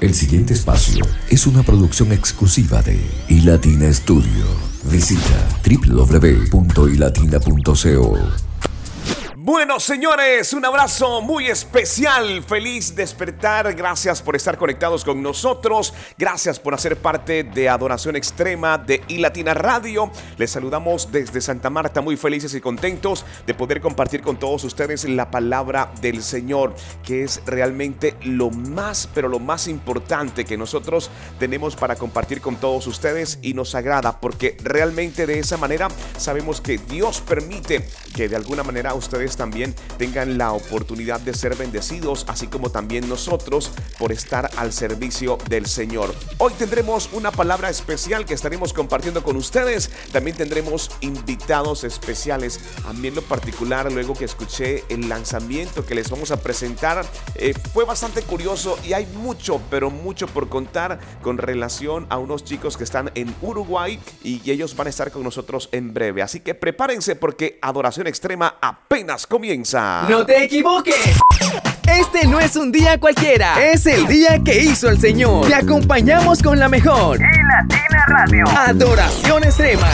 El siguiente espacio es una producción exclusiva de iLatina Studio. Visita www.ilatina.co. Bueno, señores, un abrazo muy especial. Feliz despertar. Gracias por estar conectados con nosotros. Gracias por hacer parte de Adoración Extrema de iLatina Radio. Les saludamos desde Santa Marta, muy felices y contentos de poder compartir con todos ustedes la palabra del Señor, que es realmente lo más, pero lo más importante que nosotros tenemos para compartir con todos ustedes y nos agrada, porque realmente de esa manera sabemos que Dios permite que de alguna manera ustedes también tengan la oportunidad de ser bendecidos, así como también nosotros por estar al servicio del Señor. Hoy tendremos una palabra especial que estaremos compartiendo con ustedes. También tendremos invitados especiales. A mí en lo particular, luego que escuché el lanzamiento que les vamos a presentar, eh, fue bastante curioso y hay mucho, pero mucho por contar con relación a unos chicos que están en Uruguay y ellos van a estar con nosotros en breve. Así que prepárense porque Adoración Extrema apenas comienza. No te equivoques. Este no es un día cualquiera, es el día que hizo el Señor. Te acompañamos con la mejor. Y Latina Radio. Adoración extrema.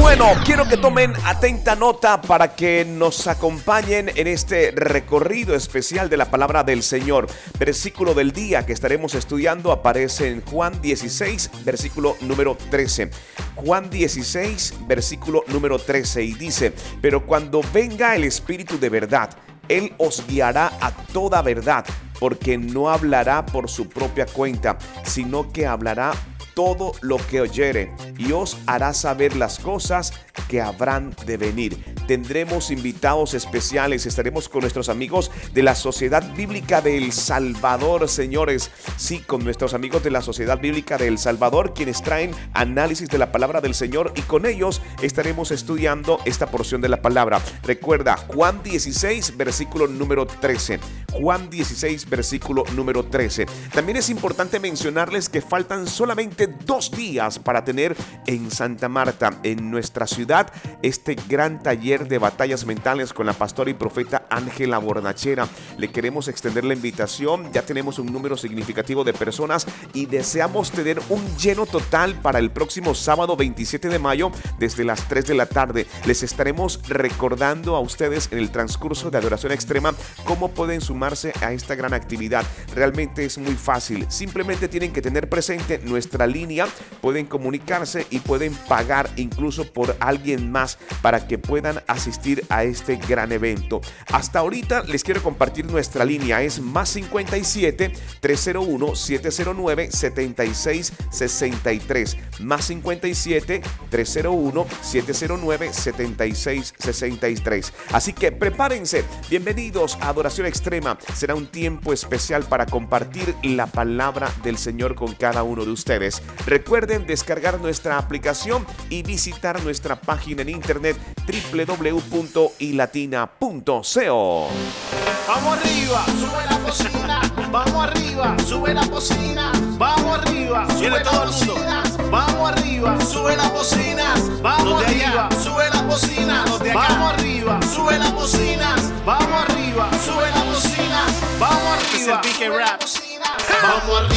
Bueno, quiero que tomen atenta nota para que nos acompañen en este recorrido especial de la palabra del Señor. Versículo del día que estaremos estudiando aparece en Juan 16, versículo número 13. Juan 16, versículo número 13 y dice, pero cuando venga el Espíritu de verdad, él os guiará a toda verdad, porque no hablará por su propia cuenta, sino que hablará todo lo que oyere y os hará saber las cosas que habrán de venir. Tendremos invitados especiales, estaremos con nuestros amigos de la Sociedad Bíblica del Salvador, señores. Sí, con nuestros amigos de la Sociedad Bíblica del Salvador, quienes traen análisis de la palabra del Señor y con ellos estaremos estudiando esta porción de la palabra. Recuerda, Juan 16, versículo número 13. Juan 16, versículo número 13. También es importante mencionarles que faltan solamente dos días para tener en Santa Marta, en nuestra ciudad, este gran taller de batallas mentales con la pastora y profeta Ángela Bornachera. Le queremos extender la invitación, ya tenemos un número significativo de personas y deseamos tener un lleno total para el próximo sábado 27 de mayo desde las 3 de la tarde. Les estaremos recordando a ustedes en el transcurso de Adoración Extrema cómo pueden sumarse a esta gran actividad. Realmente es muy fácil, simplemente tienen que tener presente nuestra línea, pueden comunicarse y pueden pagar incluso por alguien más para que puedan asistir a este gran evento. Hasta ahorita les quiero compartir nuestra línea, es más 57 301 709 76 63, más 57 301 709 76 63. Así que prepárense, bienvenidos a Adoración Extrema, será un tiempo especial para compartir la palabra del Señor con cada uno de ustedes. Recuerden descargar nuestra aplicación y visitar nuestra página en internet www.ilatina.co. Vamos arriba, sube la cocina. Vamos arriba, sube la cocina. Vamos arriba, sube la cocina. Vamos arriba, sube la cocina. Vamos arriba, sube la cocina. Vamos arriba, sube la cocina. Vamos arriba, sube la cocina. Vamos arriba, Vamos arriba,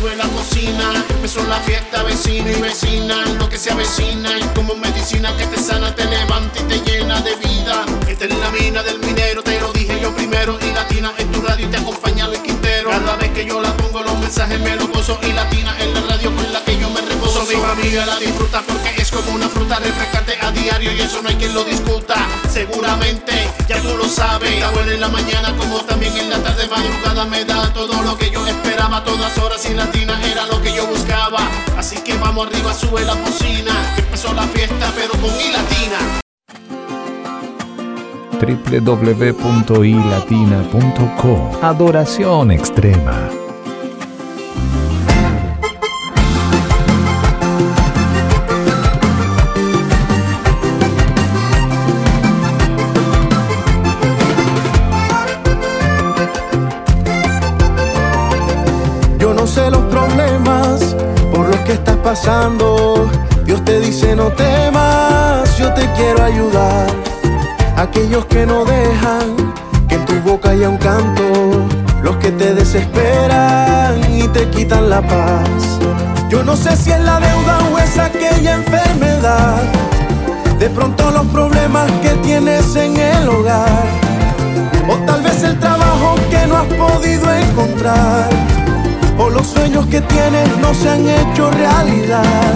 sube la cocina. Empezó la fiesta, vecino y vecina. Lo que se avecina y como medicina que te sana, te levanta y te llena de vida. Esta es la mina del minero, te lo dije yo primero. Y latina en tu radio y te acompaña Luis Quintero. Cada vez que yo la pongo, los mensajes me lo gozo. Y latina en la Mi familia la disfruta porque es como una fruta refrescante a diario y eso no hay quien lo discuta. Seguramente ya tú lo sabes. Está buena en la mañana como también en la tarde madrugada me da todo lo que yo esperaba todas horas y latina era lo que yo buscaba. Así que vamos arriba, sube la cocina. Empezó la fiesta, pero con i latina. www.ilatina.co Adoración extrema. Dios te dice no temas, yo te quiero ayudar. Aquellos que no dejan que en tu boca haya un canto, que te desesperan y te quitan la paz. Yo no sé si es la deuda o es aquella enfermedad. De pronto los problemas que tienes en el hogar. O tal vez el trabajo que no has podido encontrar. O los sueños que tienes no se han hecho realidad.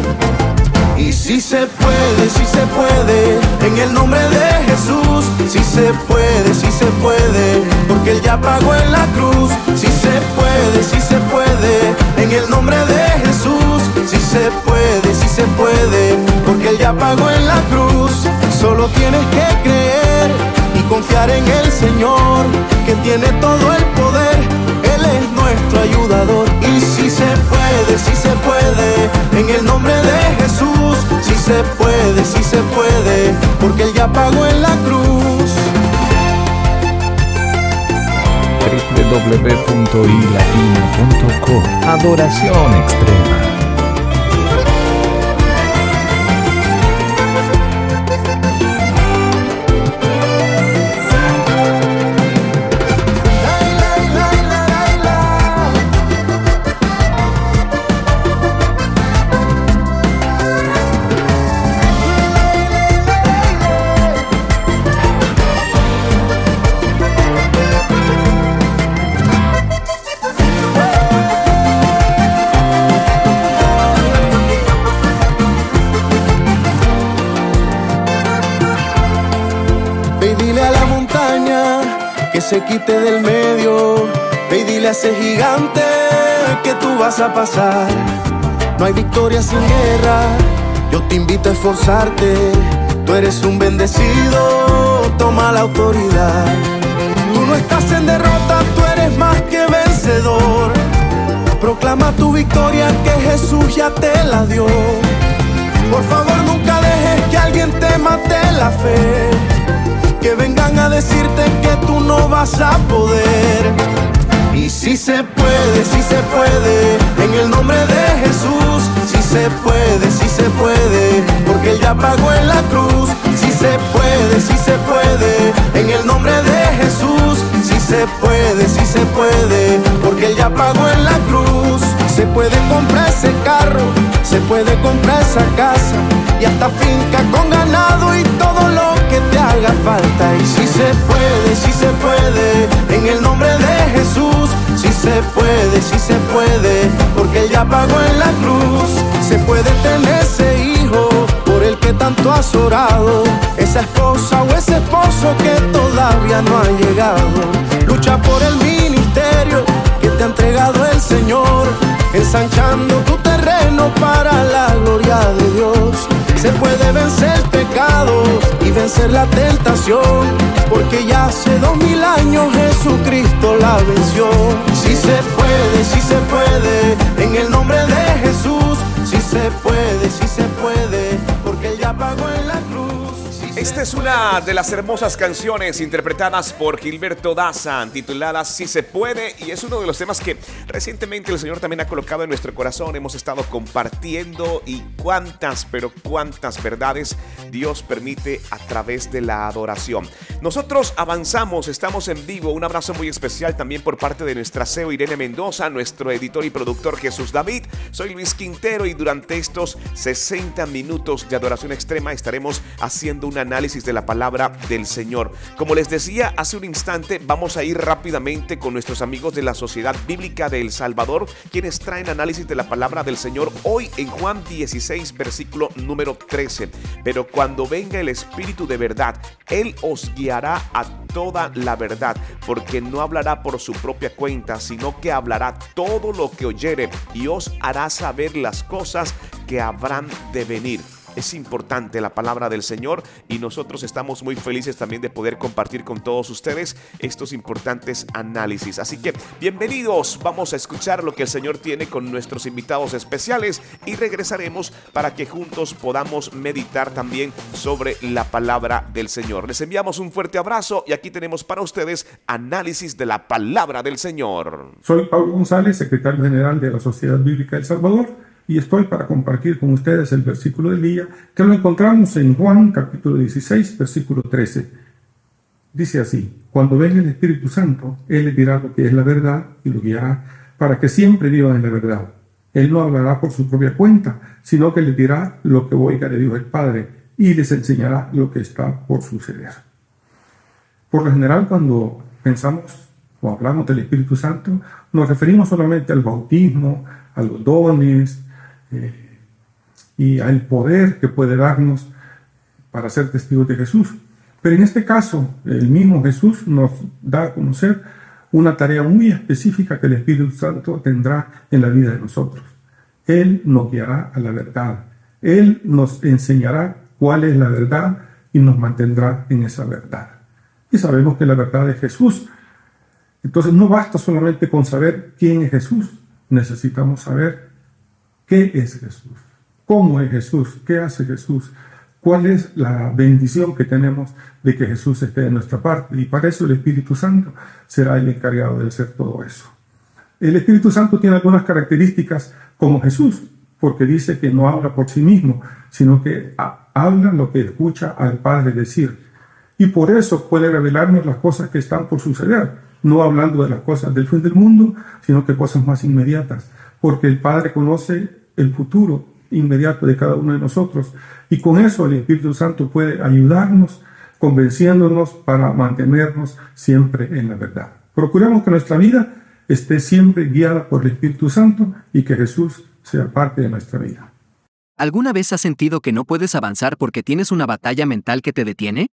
Y si se puede, si se puede, en el nombre de Jesús, si se puede, si se puede, porque Él ya pagó en la cruz, si se puede, si se puede, en el nombre de Jesús, si se puede, si se puede, porque Él ya pagó en la cruz, solo tienes que creer y confiar en el Señor, que tiene todo el poder, en el nombre de Jesús, si se puede, si se puede, porque Él ya pagó en la cruz. www.ilatina.co Adoración extrema. Se quite del medio. Ve dile a ese gigante que tú vas a pasar. No hay victoria sin guerra. Yo te invito a esforzarte. Tú eres un bendecido. Toma la autoridad. Tú no estás en derrota. Tú eres más que vencedor. Proclama tu victoria que Jesús ya te la dio. Por favor, nunca dejes que alguien te mate la fe que vengan a decirte que tú no vas a poder. Y si se puede, si se puede, en el nombre de Jesús, si se puede, si se puede, porque Él ya pagó en la cruz. Si se puede, si se puede, en el nombre de Jesús, si se puede, si se puede, porque Él ya pagó en la cruz. Se puede comprar ese carro, se puede comprar esa casa y hasta finca con ganado que te haga falta. Y si se puede, si se puede, en el nombre de Jesús, si se puede, si se puede, porque Él ya pagó en la cruz. Se puede tener ese hijo por el que tanto has orado, esa esposa o ese esposo que todavía no ha llegado. Lucha por el ministerio que te ha entregado el Señor, ensanchando tu terreno para la gloria de Dios. Se puede vencer pecados y vencer la tentación, porque ya hace dos mil años Jesucristo la venció. Si se puede, si se puede, en el nombre de Jesús, si se puede, si se puede, Esta es una de las hermosas canciones interpretadas por Gilberto Daza, titulada Si se puede, y es uno de los temas que recientemente el Señor también ha colocado en nuestro corazón. Hemos estado compartiendo y cuántas, pero cuántas verdades Dios permite a través de la adoración. Nosotros avanzamos, estamos en vivo. Un abrazo muy especial también por parte de nuestra CEO Irene Mendoza, nuestro editor y productor Jesús David. Soy Luis Quintero y durante estos 60 minutos de adoración extrema estaremos haciendo un análisis de la palabra del Señor. Como les decía hace un instante, vamos a ir rápidamente con nuestros amigos de la Sociedad Bíblica de El Salvador, quienes traen análisis de la palabra del Señor hoy en Juan 16, versículo número 13. Pero cuando venga el Espíritu de verdad, Él os guiará a toda la verdad, porque no hablará por su propia cuenta, sino que hablará todo lo que oyere y os hará saber las cosas que habrán de venir. Es importante la palabra del Señor y nosotros estamos muy felices también de poder compartir con todos ustedes estos importantes análisis. Así que bienvenidos, vamos a escuchar lo que el Señor tiene con nuestros invitados especiales y regresaremos para que juntos podamos meditar también sobre la palabra del Señor. Les enviamos un fuerte abrazo y aquí tenemos para ustedes análisis de la palabra del Señor. Soy Pablo González, secretario general de la Sociedad Bíblica del Salvador, y estoy para compartir con ustedes el versículo del día que lo encontramos en Juan capítulo 16, versículo 13. Dice así, cuando venga el Espíritu Santo, Él les dirá lo que es la verdad y lo guiará para que siempre vivan en la verdad. Él no hablará por su propia cuenta, sino que les dirá lo que oiga de Dios el Padre y les enseñará lo que está por suceder. Por lo general, cuando pensamos o hablamos del Espíritu Santo, nos referimos solamente al bautismo, a los dones eh, y al poder que puede darnos para ser testigos de Jesús. Pero en este caso, el mismo Jesús nos da a conocer una tarea muy específica que el Espíritu Santo tendrá en la vida de nosotros. Él nos guiará a la verdad. Él nos enseñará cuál es la verdad y nos mantendrá en esa verdad. Y sabemos que la verdad es Jesús. Entonces no basta solamente con saber quién es Jesús, necesitamos saber qué es Jesús, cómo es Jesús, qué hace Jesús, cuál es la bendición que tenemos de que Jesús esté de nuestra parte. Y para eso el Espíritu Santo será el encargado de hacer todo eso. El Espíritu Santo tiene algunas características como Jesús, porque dice que no habla por sí mismo, sino que habla lo que escucha al Padre decir. Y por eso puede revelarnos las cosas que están por suceder, no hablando de las cosas del fin del mundo, sino que cosas más inmediatas, porque el Padre conoce el futuro inmediato de cada uno de nosotros. Y con eso el Espíritu Santo puede ayudarnos, convenciéndonos para mantenernos siempre en la verdad. Procuremos que nuestra vida esté siempre guiada por el Espíritu Santo y que Jesús sea parte de nuestra vida. ¿Alguna vez has sentido que no puedes avanzar porque tienes una batalla mental que te detiene?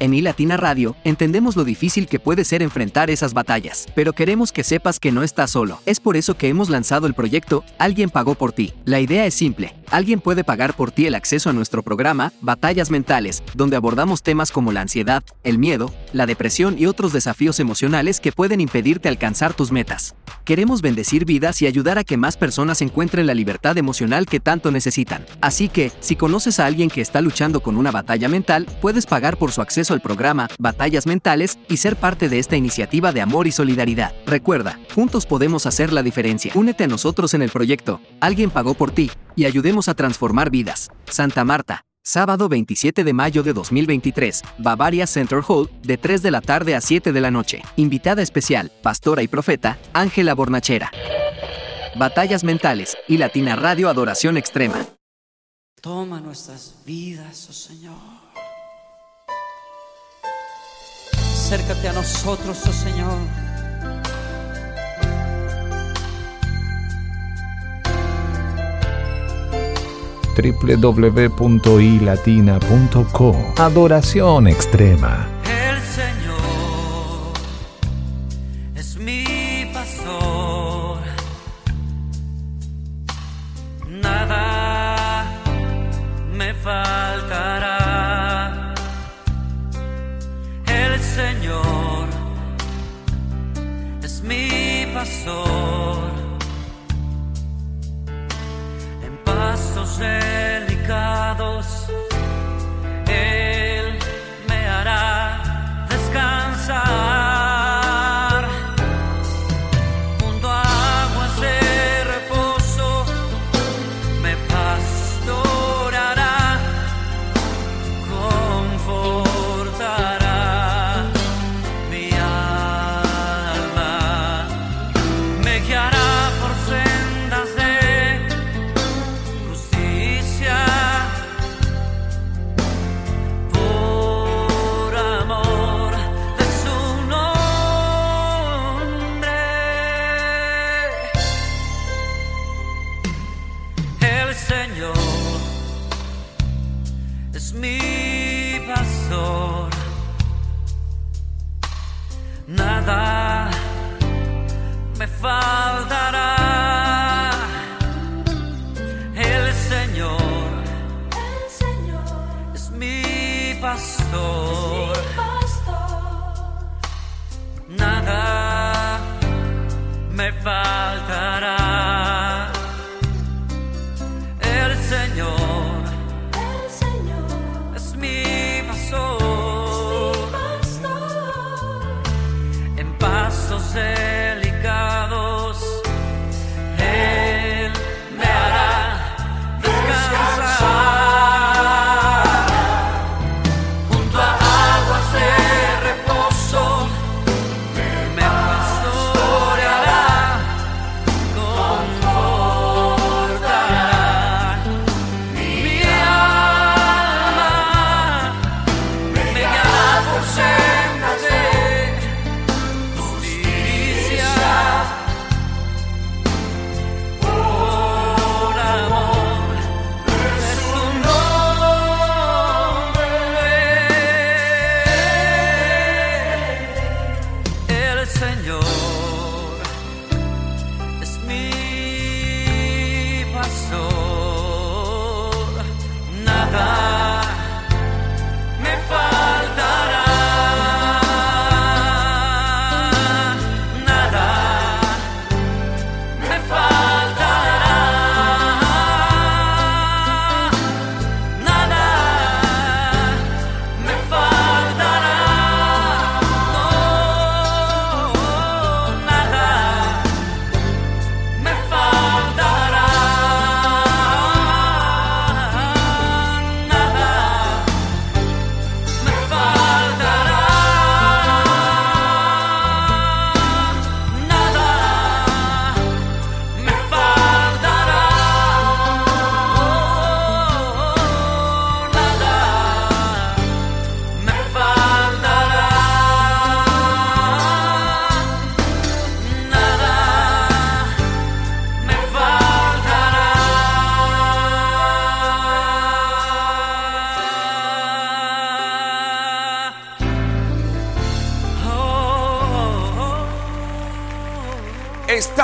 En iLatina Radio, entendemos lo difícil que puede ser enfrentar esas batallas, pero queremos que sepas que no estás solo. Es por eso que hemos lanzado el proyecto Alguien pagó por ti. La idea es simple. Alguien puede pagar por ti el acceso a nuestro programa Batallas Mentales, donde abordamos temas como la ansiedad, el miedo, la depresión y otros desafíos emocionales que pueden impedirte alcanzar tus metas. Queremos bendecir vidas y ayudar a que más personas encuentren la libertad emocional que tanto necesitan. Así que, si conoces a alguien que está luchando con una batalla mental, puedes pagar por su acceso al programa Batallas Mentales y ser parte de esta iniciativa de amor y solidaridad. Recuerda, juntos podemos hacer la diferencia. Únete a nosotros en el proyecto Alguien pagó por ti y ayudemos a transformar vidas. Santa Marta, sábado 27 de mayo de 2023, Bavaria Center Hall, de 3 de la tarde a 7 de la noche. Invitada especial, pastora y profeta, Ángela Bornachera. Batallas Mentales y Latina Radio Adoración Extrema. Toma nuestras vidas, oh Señor. acércate a nosotros, oh Señor. www.ilatina.co Adoración extrema.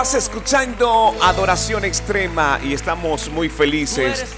Estás escuchando Adoración Extrema y estamos muy felices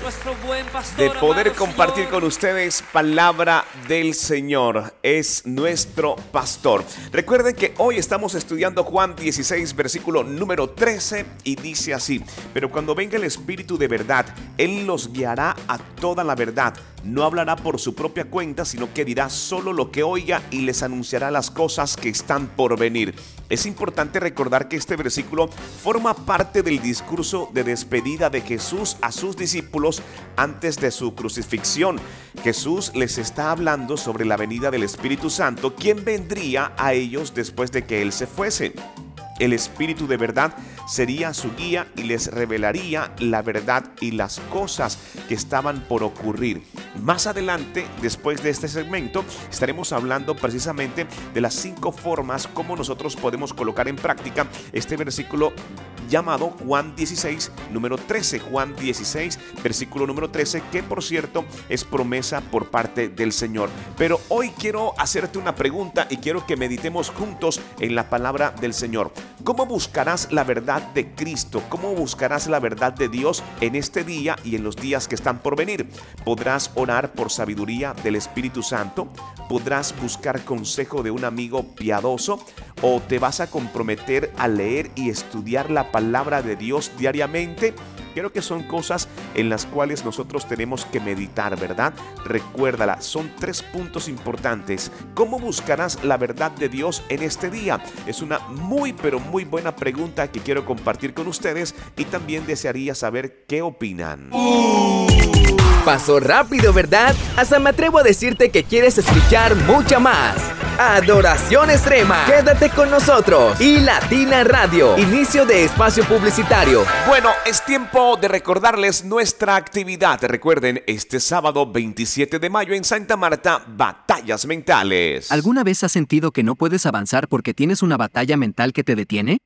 de poder compartir con ustedes palabra del Señor. Es nuestro pastor. Recuerden que hoy estamos estudiando Juan 16, versículo número 13 y dice así, pero cuando venga el Espíritu de verdad, Él los guiará a toda la verdad. No hablará por su propia cuenta, sino que dirá solo lo que oiga y les anunciará las cosas que están por venir. Es importante recordar que este versículo forma parte del discurso de despedida de Jesús a sus discípulos antes de su crucifixión. Jesús les está hablando sobre la venida del Espíritu Santo, quien vendría a ellos después de que Él se fuese. El Espíritu de verdad sería su guía y les revelaría la verdad y las cosas que estaban por ocurrir. Más adelante, después de este segmento, estaremos hablando precisamente de las cinco formas como nosotros podemos colocar en práctica este versículo llamado Juan 16, número 13. Juan 16, versículo número 13, que por cierto es promesa por parte del Señor. Pero hoy quiero hacerte una pregunta y quiero que meditemos juntos en la palabra del Señor. ¿Cómo buscarás la verdad de Cristo? ¿Cómo buscarás la verdad de Dios en este día y en los días que están por venir? ¿Podrás orar por sabiduría del Espíritu Santo? ¿Podrás buscar consejo de un amigo piadoso? ¿O te vas a comprometer a leer y estudiar la palabra de Dios diariamente? Creo que son cosas en las cuales nosotros tenemos que meditar, ¿verdad? Recuérdala, son tres puntos importantes. ¿Cómo buscarás la verdad de Dios en este día? Es una muy pero muy buena pregunta que quiero compartir con ustedes y también desearía saber qué opinan. Pasó rápido, ¿verdad? Hasta me atrevo a decirte que quieres escuchar mucha más. Adoración Extrema. Quédate con nosotros. Y Latina Radio. Inicio de espacio publicitario. Bueno, es tiempo de recordarles nuestra actividad. Recuerden, este sábado 27 de mayo en Santa Marta, Batallas Mentales. ¿Alguna vez has sentido que no puedes avanzar porque tienes una batalla mental que te detiene?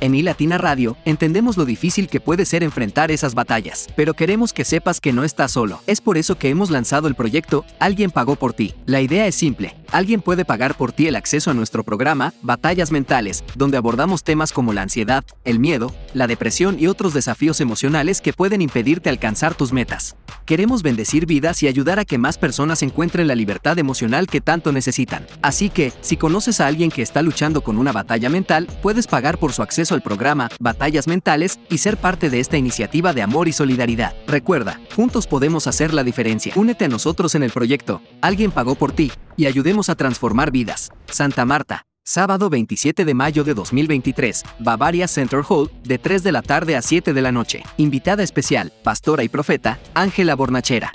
En iLatina Radio, entendemos lo difícil que puede ser enfrentar esas batallas, pero queremos que sepas que no estás solo. Es por eso que hemos lanzado el proyecto Alguien pagó por ti. La idea es simple. Alguien puede pagar por ti el acceso a nuestro programa Batallas Mentales, donde abordamos temas como la ansiedad, el miedo, la depresión y otros desafíos emocionales que pueden impedirte alcanzar tus metas. Queremos bendecir vidas y ayudar a que más personas encuentren la libertad emocional que tanto necesitan. Así que, si conoces a alguien que está luchando con una batalla mental, puedes pagar por su acceso al programa Batallas Mentales y ser parte de esta iniciativa de amor y solidaridad. Recuerda, juntos podemos hacer la diferencia. Únete a nosotros en el proyecto Alguien pagó por ti y ayudemos a transformar vidas. Santa Marta, Sábado 27 de mayo de 2023, Bavaria Center Hall, de 3 de la tarde a 7 de la noche. Invitada especial, pastora y profeta, Ángela Bornachera.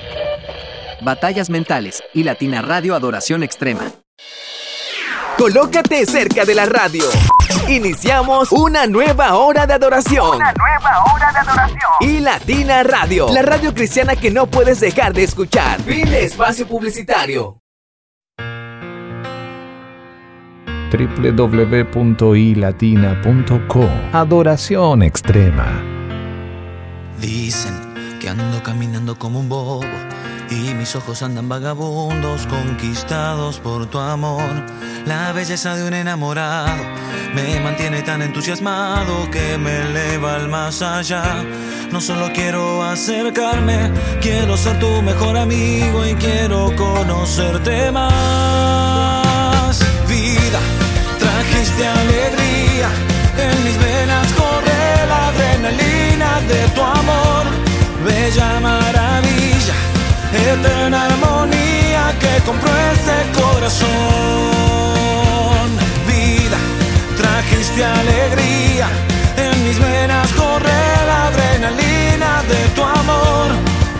Batallas Mentales y Latina Radio Adoración Extrema. Colócate cerca de la radio. Iniciamos una nueva hora de adoración. Una nueva hora de adoración. Y Latina Radio, la radio cristiana que no puedes dejar de escuchar. Fin de espacio publicitario. www.ilatina.co Adoración extrema. Dicen que ando caminando como un bobo, y mis ojos andan vagabundos, conquistados por tu amor. La belleza de un enamorado me mantiene tan entusiasmado que me eleva al más allá. No solo quiero acercarme, quiero ser tu mejor amigo y quiero conocerte más. Vida, trajiste alegría, en mis venas corre la adrenalina de tu amor. Bella maravilla eterna armonía que compró este corazón. Vida, trajiste alegría, en mis venas corre la adrenalina de tu amor.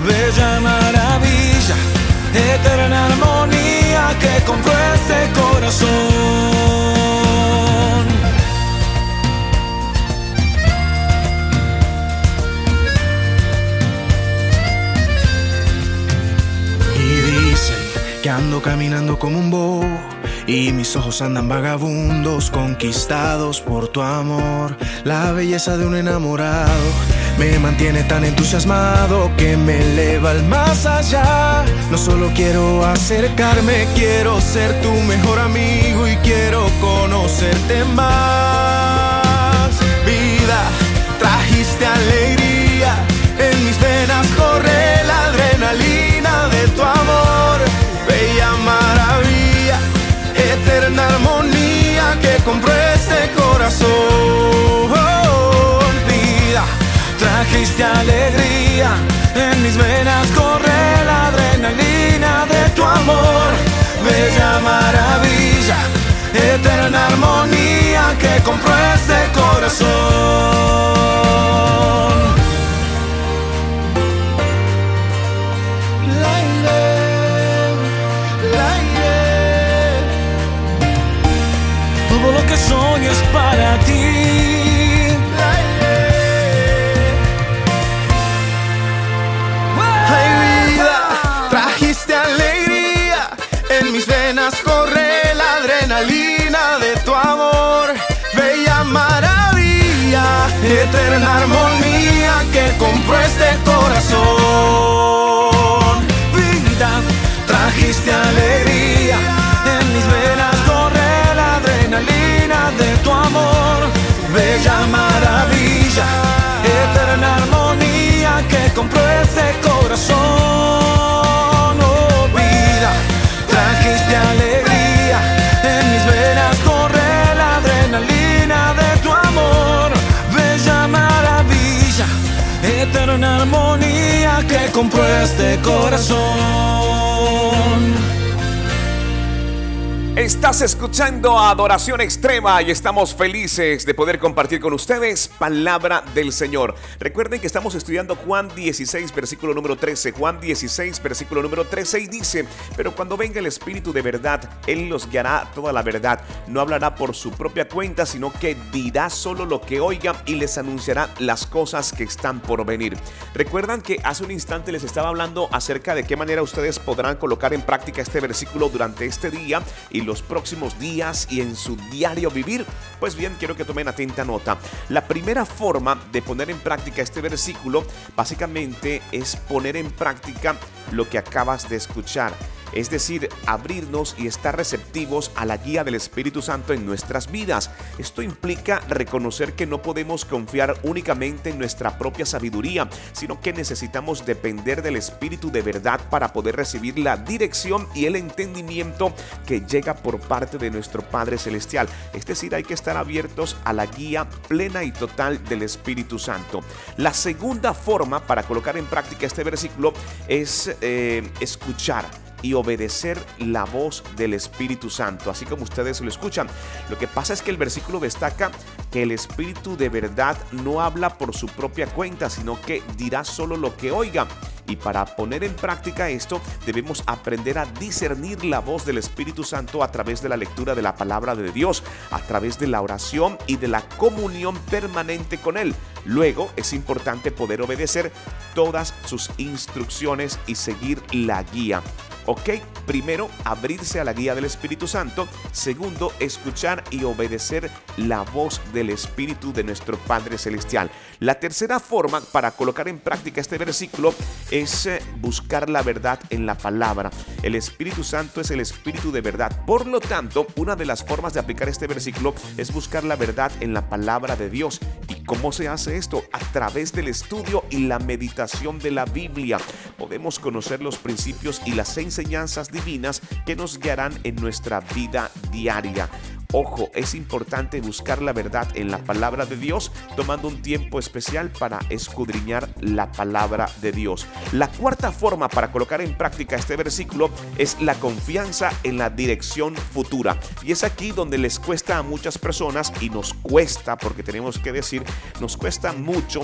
Bella maravilla, eterna armonía que compró este corazón. Ando caminando como un bobo y mis ojos andan vagabundos, conquistados por tu amor. La belleza de un enamorado me mantiene tan entusiasmado que me eleva al más allá. No solo quiero acercarme, quiero ser tu mejor amigo y quiero conocerte más. Vida, trajiste alegría, trajiste alegría, en mis venas corre la adrenalina de tu amor. Bella maravilla, eterna armonía que compró este corazón. Compró este corazón. Vida, trajiste alegría, en mis venas de tu amor, bella maravilla, eterna armonía que compró este corazón. Compró este corazón. Estás escuchando Adoración Extrema y estamos felices de poder compartir con ustedes palabra del Señor. Recuerden que estamos estudiando Juan 16, versículo número 13. Juan 16, versículo número 13 y dice, pero cuando venga el Espíritu de verdad, Él los guiará toda la verdad. No hablará por su propia cuenta, sino que dirá solo lo que oiga y les anunciará las cosas que están por venir. Recuerdan que hace un instante les estaba hablando acerca de qué manera ustedes podrán colocar en práctica este versículo durante este día y los próximos días y en su diario vivir? Pues bien, quiero que tomen atenta nota. La primera forma de poner en práctica este versículo básicamente es poner en práctica lo que acabas de escuchar es decir, abrirnos y estar receptivos a la guía del Espíritu Santo en nuestras vidas. Esto implica reconocer que no podemos confiar únicamente en nuestra propia sabiduría, sino que necesitamos depender del Espíritu de verdad para poder recibir la dirección y el entendimiento que llega por parte de nuestro Padre Celestial. Es decir, hay que estar abiertos a la guía plena y total del Espíritu Santo. La segunda forma para colocar en práctica este versículo es eh, escuchar y obedecer la voz del Espíritu Santo, así como ustedes lo escuchan. Lo que pasa es que el versículo destaca que el Espíritu de verdad no habla por su propia cuenta, sino que dirá solo lo que oiga. Y para poner en práctica esto, debemos aprender a discernir la voz del Espíritu Santo a través de la lectura de la palabra de Dios, a través de la oración y de la comunión permanente con Él. Luego es importante poder obedecer todas sus instrucciones y seguir la guía. ¿Ok? Primero, abrirse a la guía del Espíritu Santo. Segundo, escuchar y obedecer la voz del Espíritu de nuestro Padre Celestial. La tercera forma para colocar en práctica este versículo es eh, buscar la verdad en la palabra. El Espíritu Santo es el Espíritu de verdad. Por lo tanto, una de las formas de aplicar este versículo es buscar la verdad en la palabra de Dios. ¿Y cómo se hace esto? A través del estudio y la meditación de la Biblia. Podemos conocer los principios y las enseñanzas divinas que nos guiarán en nuestra vida diaria. Ojo, es importante buscar la verdad en la palabra de Dios, tomando un tiempo especial para escudriñar la palabra de Dios. La cuarta forma para colocar en práctica este versículo es la confianza en la dirección futura. Y es aquí donde les cuesta a muchas personas y nos cuesta, porque tenemos que decir, nos cuesta mucho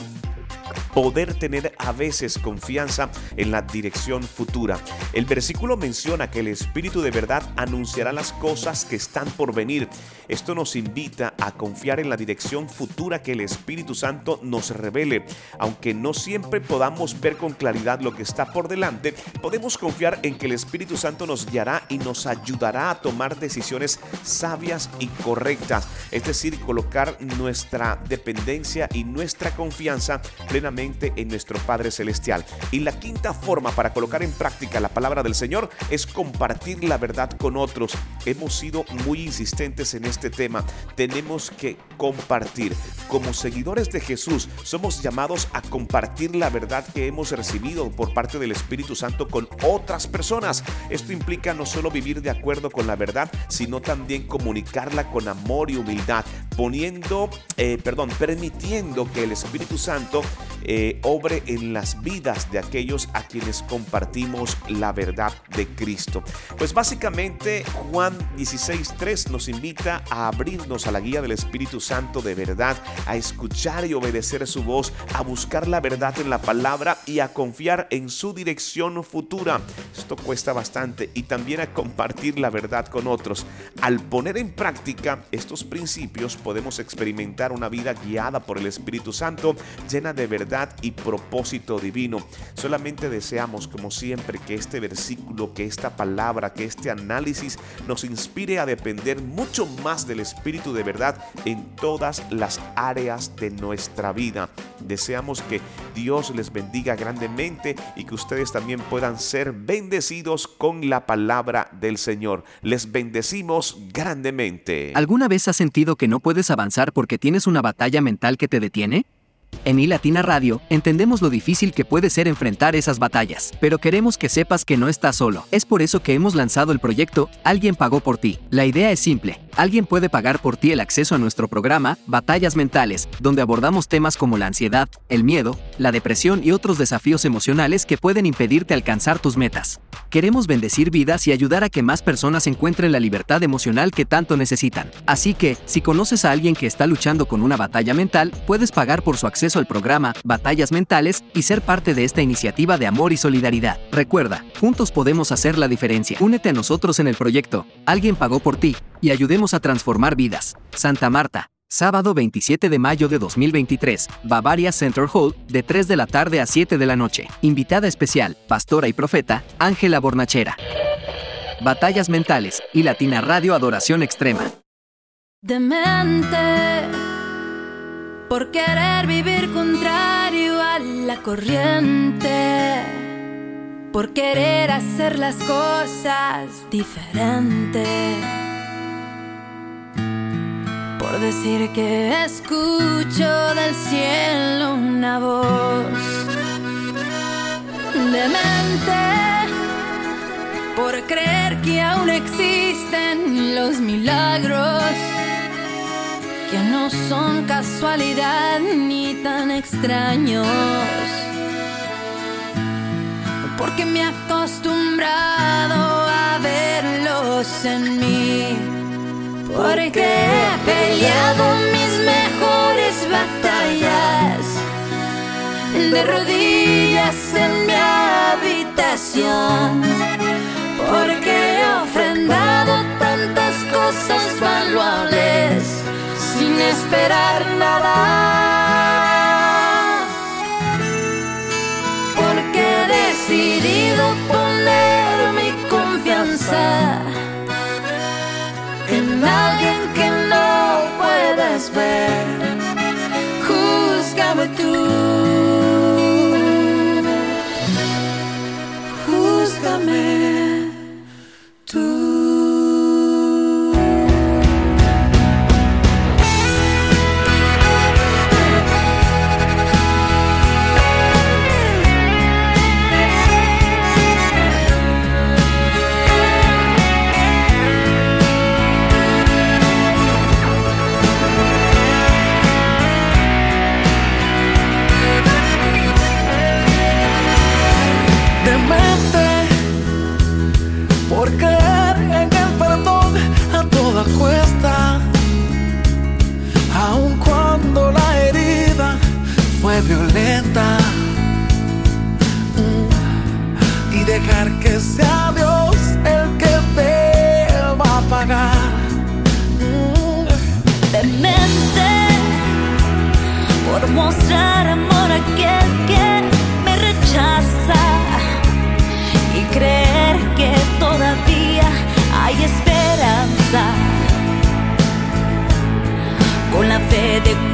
poder tener a veces confianza en la dirección futura. El versículo menciona que el Espíritu de verdad anunciará las cosas que están por venir. Esto nos invita a confiar en la dirección futura que el Espíritu Santo nos revele. Aunque no siempre podamos ver con claridad lo que está por delante, podemos confiar en que el Espíritu Santo nos guiará y nos ayudará a tomar decisiones sabias y correctas. Es decir, colocar nuestra dependencia y nuestra confianza plenamente en nuestro Padre Celestial. Y la quinta forma para colocar en práctica la palabra del Señor es compartir la verdad con otros. Hemos sido muy insistentes en este tema. Tenemos que compartir. Como seguidores de Jesús, somos llamados a compartir la verdad que hemos recibido por parte del Espíritu Santo con otras personas. Esto implica no solo vivir de acuerdo con la verdad, sino también comunicarla con amor y humildad, poniendo, eh, perdón, permitiendo que el Espíritu Santo eh, obre en las vidas de aquellos a quienes compartimos la verdad de Cristo. Pues básicamente Juan 16.3 nos invita a abrirnos a la guía del Espíritu Santo de verdad, a escuchar y obedecer su voz, a buscar la verdad en la palabra y a confiar en su dirección futura. Esto cuesta bastante y también a compartir la verdad con otros. Al poner en práctica estos principios podemos experimentar una vida guiada por el Espíritu Santo, llena de verdad y propósito divino. Solamente deseamos, como siempre, que este versículo, que esta palabra, que este análisis nos inspire a depender mucho más del Espíritu de verdad en todas las áreas de nuestra vida. Deseamos que Dios les bendiga grandemente y que ustedes también puedan ser bendecidos con la palabra del Señor. Les bendecimos grandemente. ¿Alguna vez has sentido que no puedes avanzar porque tienes una batalla mental que te detiene? En iLatina Radio, entendemos lo difícil que puede ser enfrentar esas batallas, pero queremos que sepas que no estás solo. Es por eso que hemos lanzado el proyecto Alguien pagó por ti. La idea es simple. Alguien puede pagar por ti el acceso a nuestro programa Batallas Mentales, donde abordamos temas como la ansiedad, el miedo, la depresión y otros desafíos emocionales que pueden impedirte alcanzar tus metas. Queremos bendecir vidas y ayudar a que más personas encuentren la libertad emocional que tanto necesitan. Así que, si conoces a alguien que está luchando con una batalla mental, puedes pagar por su acceso al programa Batallas Mentales y ser parte de esta iniciativa de amor y solidaridad. Recuerda, juntos podemos hacer la diferencia. Únete a nosotros en el proyecto Alguien pagó por ti y ayudemos a transformar vidas. Santa Marta, sábado 27 de mayo de 2023, Bavaria Center Hall, de 3 de la tarde a 7 de la noche. Invitada especial, pastora y profeta, Ángela Bornachera. Batallas Mentales y Latina Radio Adoración Extrema. Demente por querer vivir contrario a la corriente, por querer hacer las cosas diferente, por decir que escucho del cielo una voz. Demente por creer que aún existen los milagros que no son casualidad ni tan extraños. Porque me he acostumbrado a verlos en mí. Porque he peleado mis mejores batallas de rodillas en mi habitación. Porque he ofrendado tantas cosas valuables sin esperar nada. Porque he decidido poner mi confianza alguien que no puedes ver. Júzgame tú. Y dejar que sea Dios el que te va a pagar. Demente por mostrar amor a aquel que me rechaza y creer que todavía hay esperanza. Con la fe de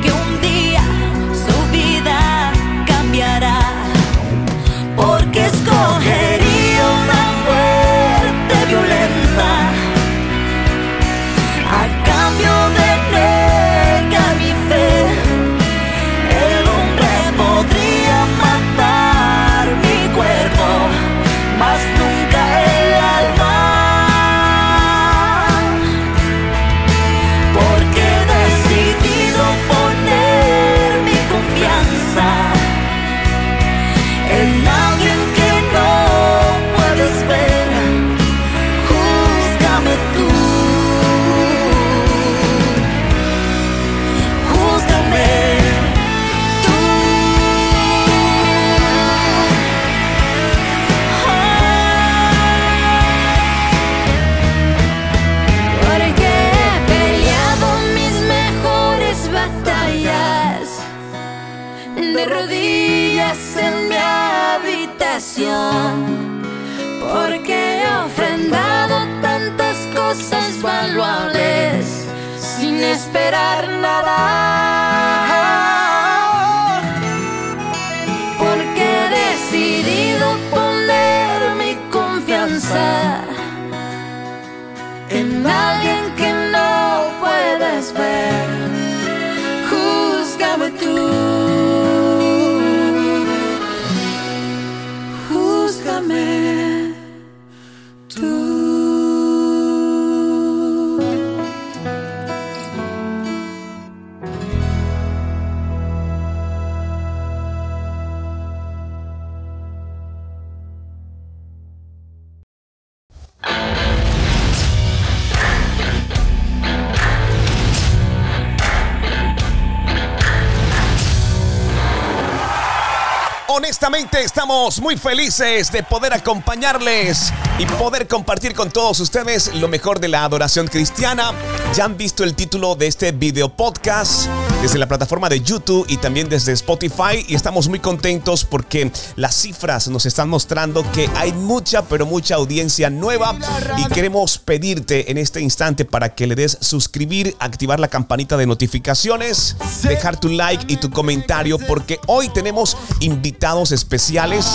Honestamente estamos muy felices de poder acompañarles y poder compartir con todos ustedes lo mejor de la adoración cristiana. Ya han visto el título de este video podcast desde la plataforma de YouTube y también desde Spotify y estamos muy contentos porque las cifras nos están mostrando que hay mucha pero mucha audiencia nueva y queremos pedirte en este instante para que le des suscribir, activar la campanita de notificaciones, dejar tu like y tu comentario porque hoy tenemos invitados especiales.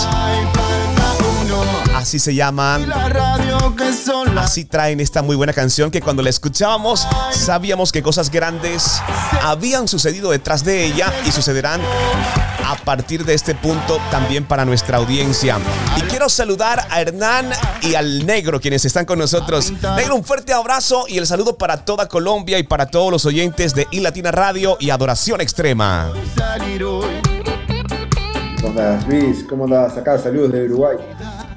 Así se llaman. Así traen esta muy buena canción que cuando la escuchábamos sabíamos que cosas grandes habían sucedido detrás de ella y sucederán a partir de este punto también para nuestra audiencia. Y quiero saludar a Hernán y al Negro quienes están con nosotros. Negro, un fuerte abrazo y el saludo para toda Colombia y para todos los oyentes de iLatina Radio y Adoración Extrema. ¿Cómo andas, Luis? ¿Cómo andas? Acá, saludos de Uruguay.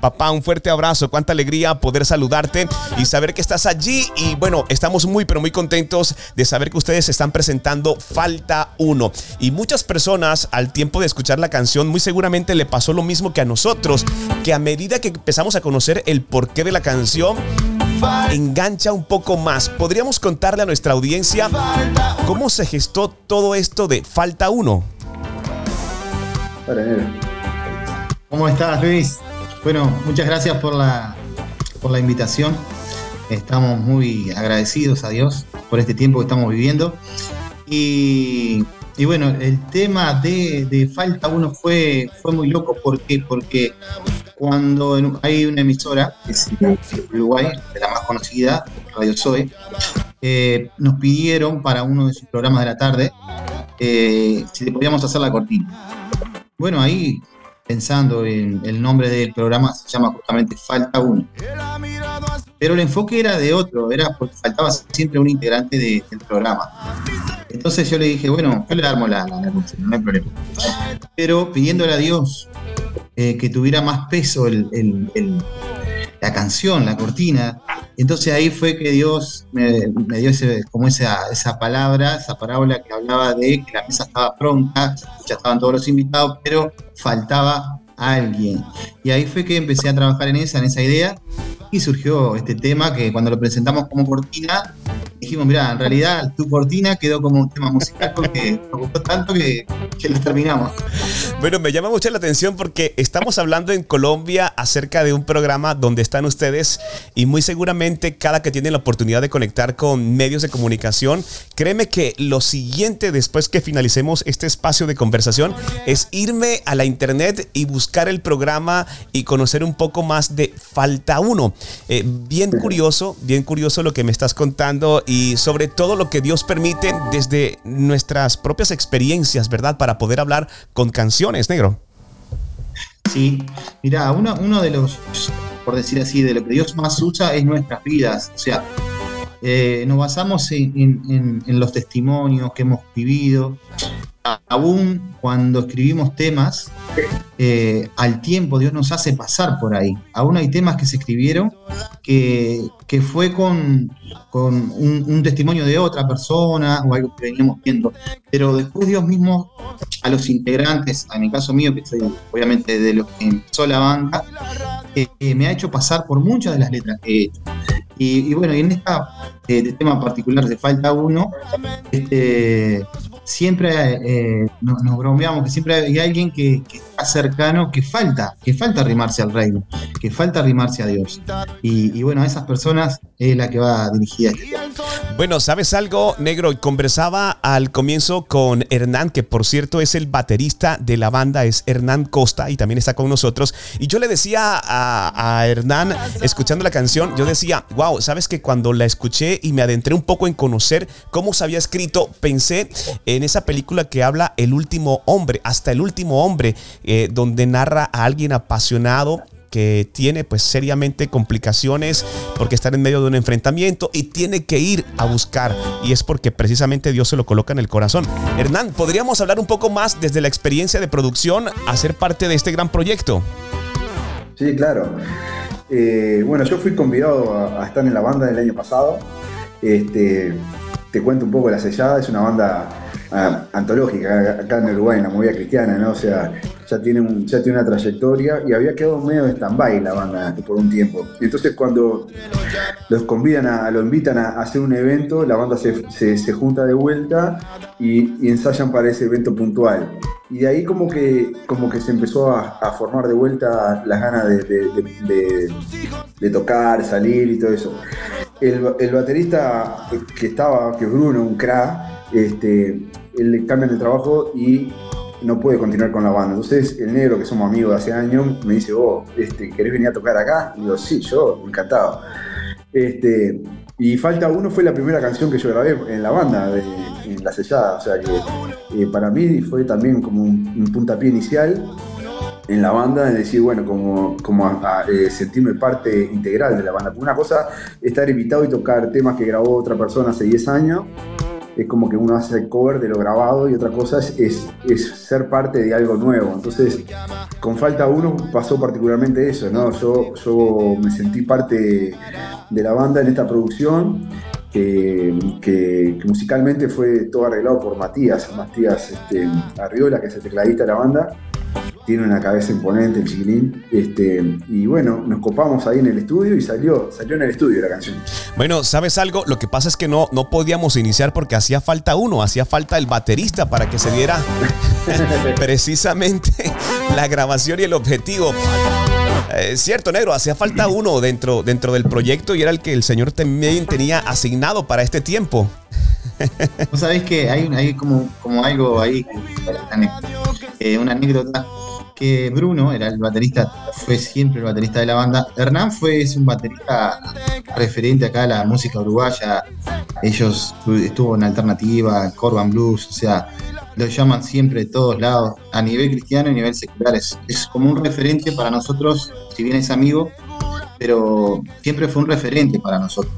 Papá, un fuerte abrazo, cuánta alegría poder saludarte y saber que estás allí. Y bueno, estamos muy, pero muy contentos de saber que ustedes están presentando Falta Uno. Y muchas personas al tiempo de escuchar la canción, muy seguramente le pasó lo mismo que a nosotros, que a medida que empezamos a conocer el porqué de la canción, engancha un poco más. ¿Podríamos contarle a nuestra audiencia cómo se gestó todo esto de Falta Uno? ¿Cómo estás, Luis? Bueno, muchas gracias por la, por la invitación. Estamos muy agradecidos a Dios por este tiempo que estamos viviendo. Y, y bueno, el tema de, de Falta Uno fue, fue muy loco. ¿Por qué? Porque cuando hay una emisora, que es Uruguay, de la más conocida, Radio Zoe, eh, nos pidieron para uno de sus programas de la tarde eh, si le podíamos hacer la cortina. Bueno, ahí pensando en el nombre del programa, se llama justamente Falta Uno. Pero el enfoque era de otro, era porque faltaba siempre un integrante de- del programa. Entonces yo le dije, bueno, yo le armo la, la, no hay problema. Pero pidiéndole a Dios eh, que tuviera más peso el- el- el- la canción, la cortina, Entonces ahí fue que Dios me, dio esa palabra, esa parábola que hablaba de que la mesa estaba pronta, ya estaban todos los invitados, pero faltaba alguien. Y ahí fue que empecé a trabajar en esa, en esa idea, y surgió este tema que cuando lo presentamos como cortina, dijimos, mira, en realidad tu cortina quedó como un tema musical porque nos gustó tanto que, que lo terminamos. Bueno, me llama mucho la atención porque estamos hablando en Colombia acerca de un programa donde están ustedes y muy seguramente cada que tienen la oportunidad de conectar con medios de comunicación, créeme que lo siguiente después que finalicemos este espacio de conversación es irme a la internet y buscar el programa y conocer un poco más de Falta Uno. Eh, bien curioso, bien curioso lo que me estás contando y sobre todo lo que Dios permite desde nuestras propias experiencias, ¿verdad? Para poder hablar con canciones, negro. Sí, mira, uno, uno de los, por decir así, de lo que Dios más usa es nuestras vidas. O sea, eh, nos basamos en, los testimonios que hemos vivido. Aún cuando escribimos temas, eh, al tiempo Dios nos hace pasar por ahí. Aún hay temas que se escribieron que, fue con, un, testimonio de otra persona o algo que veníamos viendo. Pero después Dios mismo, a los integrantes, en mi caso mío, que soy obviamente de los que empezó la banda, eh, me ha hecho pasar por muchas de las letras que he hecho. Y, bueno, y en este tema particular de Falta Uno, este, siempre eh, nos, bromeamos que siempre hay alguien que, cercano, que falta, que falta arrimarse al reino, que falta arrimarse a Dios. Y, bueno, a esas personas es la que va dirigida. Bueno, ¿sabes algo, negro? Conversaba al comienzo con Hernán, que por cierto es el baterista de la banda, es Hernán Costa y también está con nosotros. Y yo le decía a, a Hernán, escuchando la canción, yo decía, wow, ¿sabes que cuando la escuché y me adentré un poco en conocer cómo se había escrito, pensé en esa película que habla El último hombre, hasta el último hombre, eh, donde narra a alguien apasionado que tiene pues seriamente complicaciones porque está en medio de un enfrentamiento y tiene que ir a buscar y es porque precisamente Dios se lo coloca en el corazón. Hernán, ¿podríamos hablar un poco más desde la experiencia de producción a ser parte de este gran proyecto? Sí, claro. Eh, bueno, yo fui convidado a, estar en la banda el año pasado. Este, te cuento un poco La Sellada, es una banda ah, antológica acá en Uruguay, en la movida cristiana, ¿no? O sea, ya tiene, un, ya tiene una trayectoria y había quedado medio de stand-by la banda por un tiempo. Entonces cuando los convidan a, lo invitan a hacer un evento, la banda se, se, junta de vuelta y, ensayan para ese evento puntual. Y de ahí como que, como que se empezó a, formar de vuelta las ganas de, de tocar, salir y todo eso el, baterista que estaba, que Bruno, un cra, este, le cambian de trabajo y no puede continuar con la banda. Entonces el negro, que somos amigos de hace años, me dice, oh, este, ¿querés venir a tocar acá? Y digo, sí, yo, encantado. Este, y Falta Uno fue la primera canción que yo grabé en la banda, en La Sellada. O sea que eh, para mí fue también como un, un puntapié inicial en la banda, es decir, bueno, como, como eh, sentirme parte integral de la banda. Una cosa es estar invitado y tocar temas que grabó otra persona hace 10 años, es como que uno hace el cover de lo grabado y otra cosa es, es, ser parte de algo nuevo. Entonces, con Falta Uno pasó particularmente eso, ¿no? Yo, yo me sentí parte de la banda en esta producción. Que, que, musicalmente fue todo arreglado por Matías, Matías este, Arriola, que es el tecladista de la banda, tiene una cabeza imponente el chiquilín. Este, y bueno, nos copamos ahí en el estudio y salió, salió en el estudio la canción. Bueno, ¿sabes algo? Lo que pasa es que no, no podíamos iniciar porque hacía falta uno, hacía falta el baterista para que se diera precisamente la grabación y el objetivo. Es eh, cierto, negro, hacía falta uno dentro, dentro del proyecto y era el que el señor también tenía asignado para este tiempo. Vos sabés que hay, hay como, como algo ahí, eh, una anécdota que Bruno era el baterista, fue siempre el baterista de la banda. Hernán fue es un baterista referente acá a la música uruguaya. Ellos estuvo en alternativa, Corban Blues, o sea, lo llaman siempre de todos lados, a nivel cristiano y a nivel secular. Es, es como un referente para nosotros, si bien es amigo, pero siempre fue un referente para nosotros.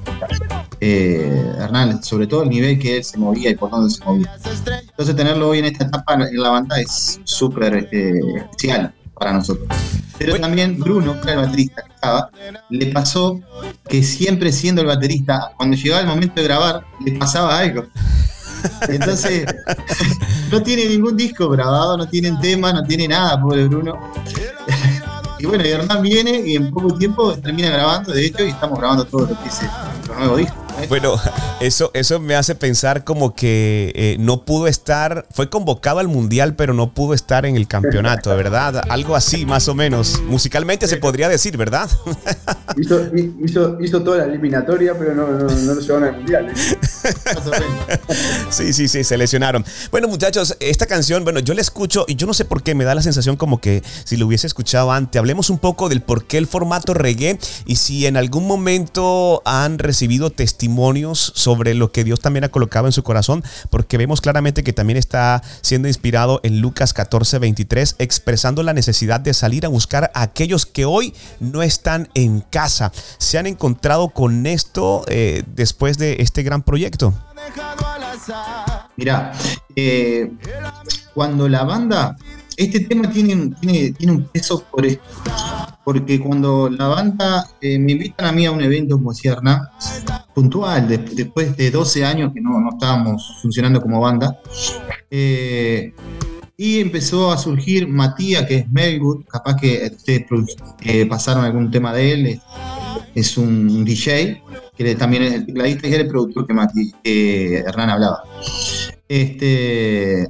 Eh, Hernán, sobre todo el nivel que él se movía y por dónde se movía. Entonces tenerlo hoy en esta etapa en la banda es súper este, especial, para nosotros. Pero también Bruno, que era el baterista que estaba, le pasó que siempre siendo el baterista, cuando llegaba el momento de grabar, le pasaba algo. Entonces, no tiene ningún disco grabado, no tienen tema, no tiene nada, pobre Bruno. Y bueno, y Hernán viene y en poco tiempo termina grabando, de hecho, y estamos grabando todo lo que es el nuevo disco. Bueno, eso, eso me hace pensar como que eh, no pudo estar, fue convocado al mundial, pero no pudo estar en el campeonato, ¿verdad? Algo así, más o menos. Musicalmente se podría decir, ¿verdad? Hizo, hizo, hizo toda la eliminatoria, pero no, no, no lo llevaron al mundial. ¿eh? sí, sí, sí, se lesionaron. Bueno, muchachos, esta canción, bueno, yo la escucho y yo no sé por qué me da la sensación como que si lo hubiese escuchado antes. Hablemos un poco del por qué el formato reggae y si en algún momento han recibido testimonios sobre lo que Dios también ha colocado en su corazón, porque vemos claramente que también está siendo inspirado en Lucas 14, 23, expresando la necesidad de salir a buscar a aquellos que hoy no están en casa. ¿Se han encontrado con esto eh, después de este gran proyecto? Mira, eh, cuando la banda, este tema tiene, tiene, tiene un peso por esto, porque cuando la banda eh, me invitan a mí a un evento decía Hernán, puntual, después de 12 años que no, no estábamos funcionando como banda, eh, y empezó a surgir Matías, que es Melwood, capaz que ustedes pasaron algún tema de él, es un DJ, que también es el tecladista y es el productor que, Mati, Hernán hablaba. Este,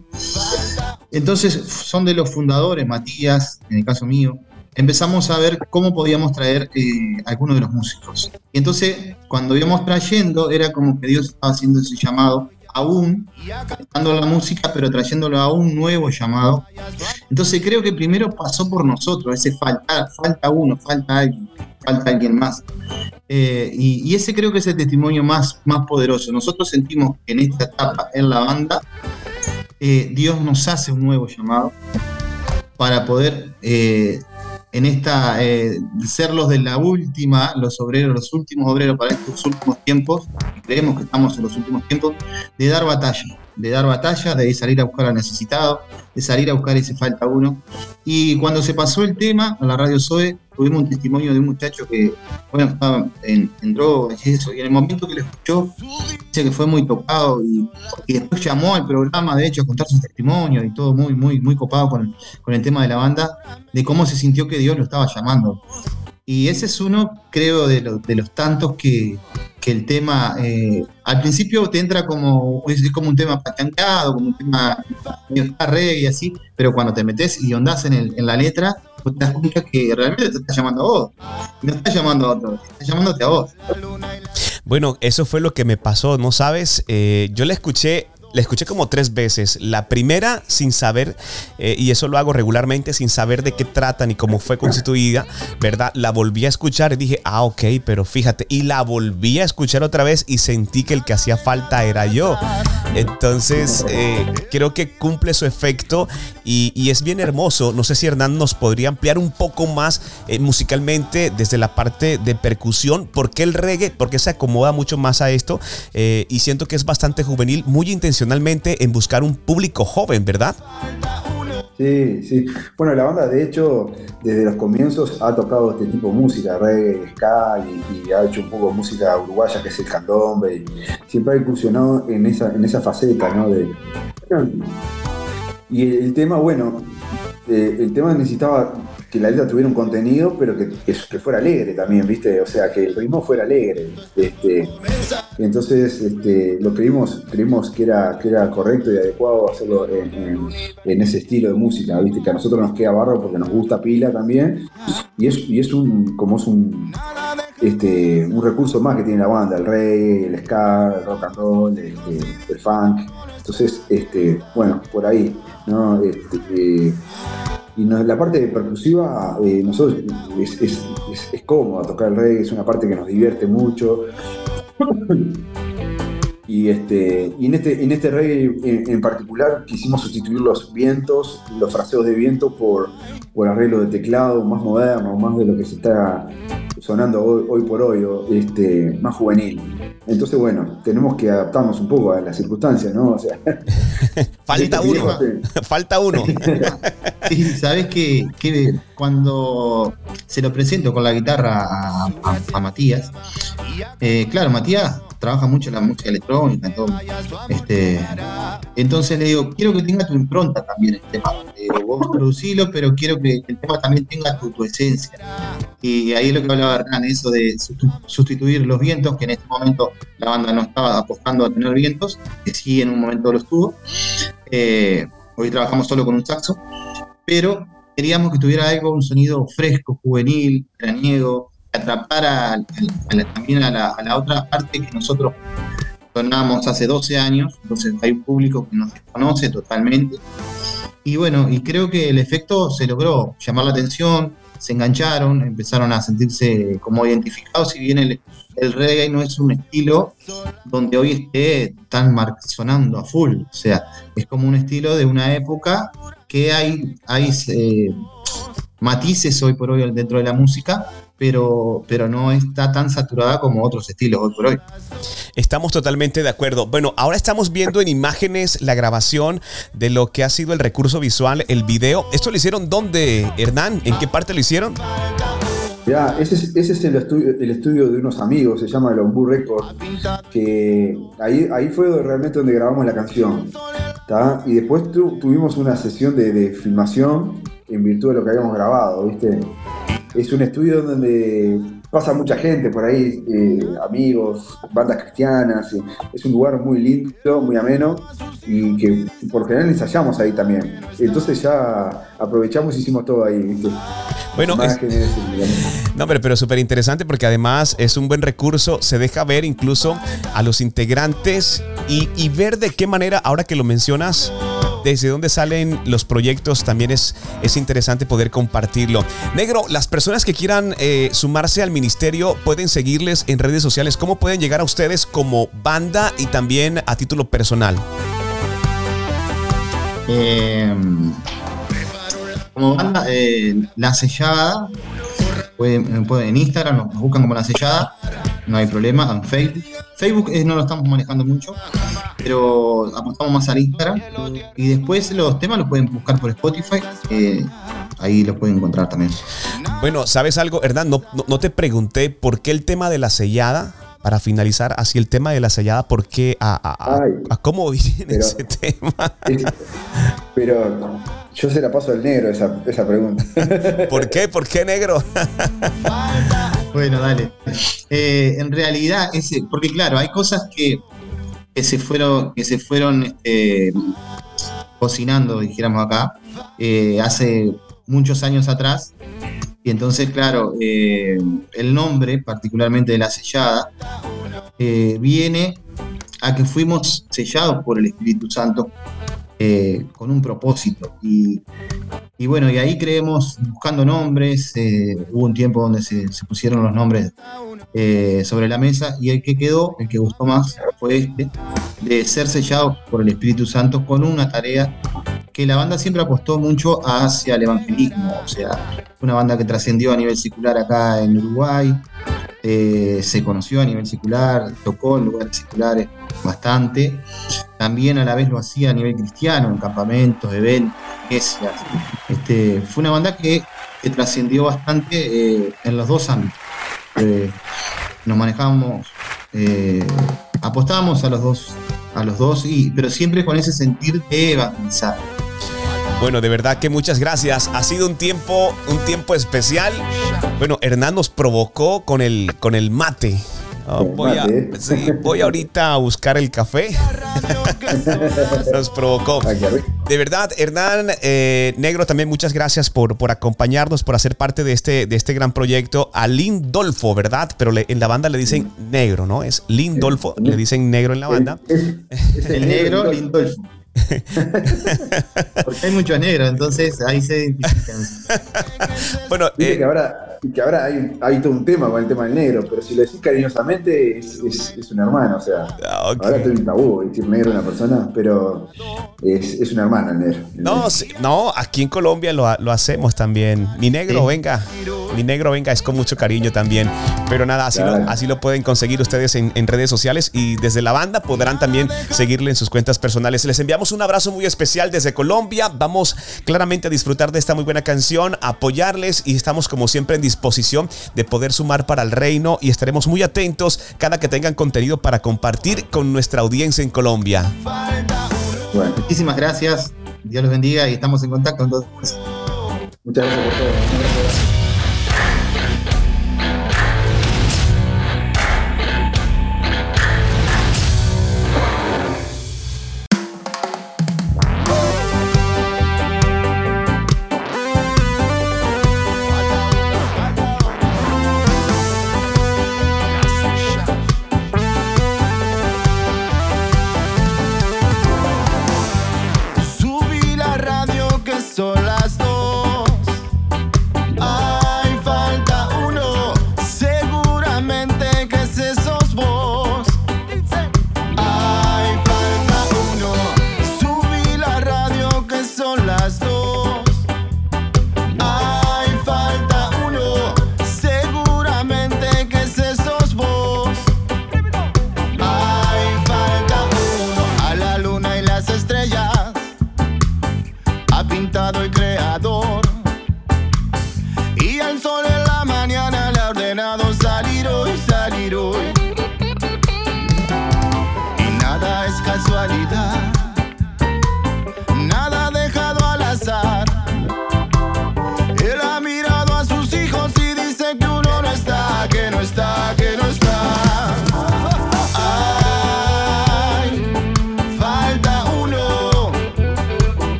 entonces son de los fundadores, Matías, en el caso mío, empezamos a ver cómo podíamos traer eh, algunos de los músicos. Y entonces, cuando íbamos trayendo, era como que Dios estaba haciendo ese llamado aún, dando la música, pero trayéndolo a un nuevo llamado. Entonces creo que primero pasó por nosotros, ese falta, falta uno, falta alguien, falta alguien más. Eh, y, ese creo que es el testimonio más, más poderoso. Nosotros sentimos que en esta etapa en la banda, eh, Dios nos hace un nuevo llamado para poder eh, en esta ser los de la última, los obreros, los últimos obreros para estos últimos tiempos, creemos que estamos en los últimos tiempos, de dar batalla de dar batalla, de salir a buscar al necesitado, de salir a buscar ese falta uno. Y cuando se pasó el tema a la radio SOE, tuvimos un testimonio de un muchacho que bueno, estaba en, drogas y y en el momento que lo escuchó, dice que fue muy tocado y, después llamó al programa, de hecho, a contar su testimonio y todo muy, muy, muy copado con, con el tema de la banda, de cómo se sintió que Dios lo estaba llamando. Y ese es uno, creo, de, de los tantos que, que el tema eh, al principio te entra como es como un tema patanqueado, como un tema reggae y así, pero cuando te metes y ondás en, en la letra, pues te das cuenta que realmente te está llamando a vos. No está llamando a otro, está llamándote a vos. Bueno, eso fue lo que me pasó, ¿no sabes? Eh, yo le escuché la escuché como tres veces. La primera sin saber, eh, y eso lo hago regularmente, sin saber de qué trata ni cómo fue constituida, ¿verdad? La volví a escuchar y dije, ah, ok, pero fíjate, y la volví a escuchar otra vez y sentí que el que hacía falta era yo. Entonces, eh, creo que cumple su efecto y, es bien hermoso. No sé si Hernán nos podría ampliar un poco más eh, musicalmente desde la parte de percusión. ¿Por qué el reggae? Porque se acomoda mucho más a esto y siento que es bastante juvenil, muy intencional en buscar un público joven, ¿verdad? Sí, sí. Bueno, la banda de hecho desde los comienzos ha tocado este tipo de música, reggae, ska y, ha hecho un poco de música uruguaya que es el candombe y siempre ha incursionado en esa, en esa faceta, ¿no? Y el, tema, bueno, eh, el tema necesitaba que la letra tuviera un contenido, pero que, que, fuera alegre también, ¿viste? O sea, que el ritmo fuera alegre. Este, entonces, este, lo creímos, creímos que era, que era correcto y adecuado hacerlo en, ese estilo de música, ¿viste? Que a nosotros nos queda barro porque nos gusta pila también. Y es, y es un, como es un, este, un recurso más que tiene la banda, el reggae, el ska, el rock and roll, este, el funk. Entonces, este, bueno, por ahí, ¿no? Este, eh, y la parte percusiva, eh, nosotros es, es, es, cómoda tocar el reggae, es una parte que nos divierte mucho. Y, este, y en, este, en este reggae en, particular quisimos sustituir los vientos, los fraseos de viento por, por arreglo de teclado más moderno, más de lo que se está sonando hoy, hoy por hoy, o, este, más juvenil. Entonces, bueno, tenemos que adaptarnos un poco a las circunstancias, ¿no? O sea, Falta uno. Falta uno. Sí, sabes que, que cuando se lo presento con la guitarra a, a- a Matías, eh, claro, Matías trabaja mucho en la música electrónica, todo. Este, entonces le digo, quiero que tenga tu impronta también el tema. Le digo, vos producilo, pero quiero que el tema también tenga tu, tu esencia. Y ahí es lo que hablaba Hernán, eso de sustituir los vientos, que en este momento la banda no estaba apostando a tener vientos, que sí en un momento los tuvo. Eh, hoy trabajamos solo con un saxo, pero queríamos que tuviera algo, un sonido fresco, juvenil, veraniego, que atrapara al- a- también a la, a la otra parte que nosotros sonamos hace 12 años, entonces hay un público que nos desconoce totalmente. Y bueno, y creo que el efecto se logró, llamar la atención, se engancharon, empezaron a sentirse como identificados, si bien el, el reggae no es un estilo donde hoy esté tan mar- sonando a full, o sea, es como un estilo de una época que hay, hay eh, matices hoy por hoy dentro de la música, pero, pero no está tan saturada como otros estilos hoy por hoy. Estamos totalmente de acuerdo. Bueno, ahora estamos viendo en imágenes la grabación de lo que ha sido el recurso visual, el video. ¿Esto lo hicieron dónde, Hernán? ¿En qué parte lo hicieron? Ya, ese es, ese es el, estudio, el estudio de unos amigos, se llama el Ombú Record, que ahí, ahí fue realmente donde grabamos la canción. ¿tá? Y después tu- tuvimos una sesión de, de filmación en virtud de lo que habíamos grabado, ¿viste? Es un estudio donde pasa mucha gente por ahí, eh, amigos, bandas cristianas, y es un lugar muy lindo, muy ameno, y que por general ensayamos ahí también. Entonces ya aprovechamos y hicimos todo ahí, ¿viste? Bueno, es- No, pero, pero súper interesante porque además es un buen recurso, se deja ver incluso a los integrantes y, y ver de qué manera, ahora que lo mencionas, desde dónde salen los proyectos, también es, es interesante poder compartirlo. Negro, las personas que quieran eh, sumarse al ministerio pueden seguirles en redes sociales. ¿Cómo pueden llegar a ustedes como banda y también a título personal? Eh, como banda, eh, La Sellada, pueden, pueden- en Instagram nos buscan como La Sellada, no hay problema, en Facebook. Facebook eh, no lo estamos manejando mucho, pero apostamos más al Instagram. Y después los temas los pueden buscar por Spotify, eh, ahí los pueden encontrar también. Bueno, ¿sabes algo, Hernán? No, no, te pregunté por qué el tema de la sellada. Para finalizar, así el tema de la sellada, ¿por qué? A, a- a- Ay. a cómo viene Pero- ese tema? Es- pero yo se la paso al negro esa, esa pregunta. ¿Por qué? ¿Por qué negro? Bueno, dale. Eh, en realidad, ese, porque claro, hay cosas que, que se fueron, que se fueron este, cocinando, dijéramos acá, eh, hace muchos años atrás. Y entonces, claro, eh, el nombre, particularmente de la sellada, eh, viene a que fuimos sellados por el Espíritu Santo eh, con un propósito. Y, y bueno, y ahí creemos, buscando nombres, eh, hubo un tiempo donde se, pusieron los nombres eh, sobre la mesa y el que quedó, el que gustó más, fue este, de ser sellados por el Espíritu Santo con una tarea que la banda siempre apostó mucho hacia el evangelismo, o sea, una banda que trascendió a nivel secular acá en Uruguay, eh, se conoció a nivel secular, tocó en lugares seculares bastante, también a la vez lo hacía a nivel cristiano, en campamentos, eventos, iglesias. Este, fue una banda que, que trascendió bastante eh, en los dos ámbitos. Eh, nos manejábamos, eh, apostábamos a los dos, a los dos, y, pero siempre con ese sentir de evangelizar. Bueno, de verdad que muchas gracias. Ha sido un tiempo, un tiempo especial. Bueno, Hernán nos provocó con el, con el mate. Ah, voy, a, sí, voy ahorita a buscar el café. Nos provocó. Rico. De verdad, Hernán eh, Negro, también muchas gracias por, por acompañarnos, por hacer parte de este, de este gran proyecto. A Lindolfo, ¿verdad? Pero le- en la banda le dicen negro, ¿no? Es Lindolfo, le dicen negro en la banda. Es- es El negro Lindolfo. Porque hay muchos negros, entonces ahí se identifican. Bueno, eh, que ahora que ahora hay, hay todo un tema con el tema del negro, pero si lo decís cariñosamente es, es, es un hermano, o sea, Ah, ahora estoy en tabú decir negro a una persona, pero es, es un hermano el negro. El No, negro. sí, no, aquí en Colombia lo, lo hacemos también. Mi negro, venga. Mi negro, venga, es con mucho cariño también. Pero nada, así, Claro. lo, así lo pueden conseguir ustedes en, en redes sociales y desde la banda podrán también seguirle en sus cuentas personales. Les enviamos un abrazo muy especial desde Colombia. Vamos claramente a disfrutar de esta muy buena canción, apoyarles y estamos como siempre en disposición de poder sumar para el reino y estaremos muy atentos cada que tengan contenido para compartir con nuestra audiencia en Colombia. Muchísimas gracias. Dios los bendiga y estamos en contacto entonces. muchas gracias por todo.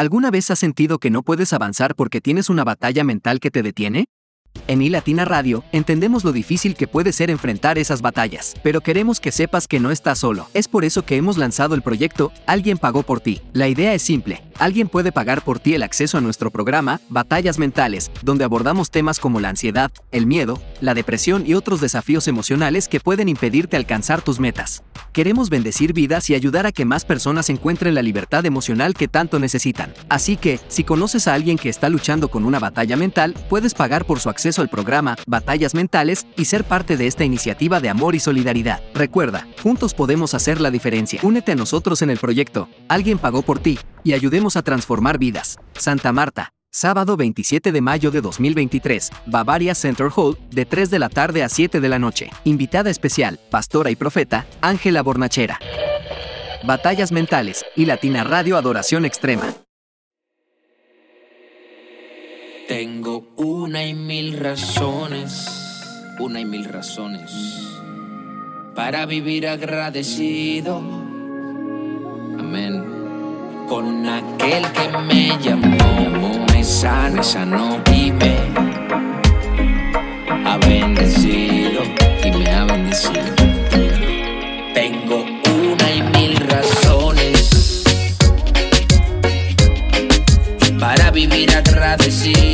¿Alguna vez has sentido que no puedes avanzar porque tienes una batalla mental que te detiene? En iLatina Radio, entendemos lo difícil que puede ser enfrentar esas batallas, pero queremos que sepas que no estás solo. Es por eso que hemos lanzado el proyecto Alguien pagó por ti. La idea es simple. Alguien puede pagar por ti el acceso a nuestro programa Batallas Mentales, donde abordamos temas como la ansiedad, el miedo, la depresión y otros desafíos emocionales que pueden impedirte alcanzar tus metas. Queremos bendecir vidas y ayudar a que más personas encuentren la libertad emocional que tanto necesitan. Así que, si conoces a alguien que está luchando con una batalla mental, puedes pagar por su acceso al programa Batallas Mentales y ser parte de esta iniciativa de amor y solidaridad. Recuerda, juntos podemos hacer la diferencia. Únete a nosotros en el proyecto Alguien pagó por ti y ayudemos a transformar vidas. Santa Marta, sábado 27 de mayo de 2023, Bavaria Center Hall, de 3 de la tarde a 7 de la noche. Invitada especial, pastora y profeta, Ángela Bornachera. Batallas Mentales y Latina Radio Adoración Extrema. Tengo una y mil razones, una y mil razones para vivir agradecido. Amén. Con aquel que me llamó, me sana, sanó y me ha bendecido y me ha bendecido. Tengo una y mil razones para vivir agradecido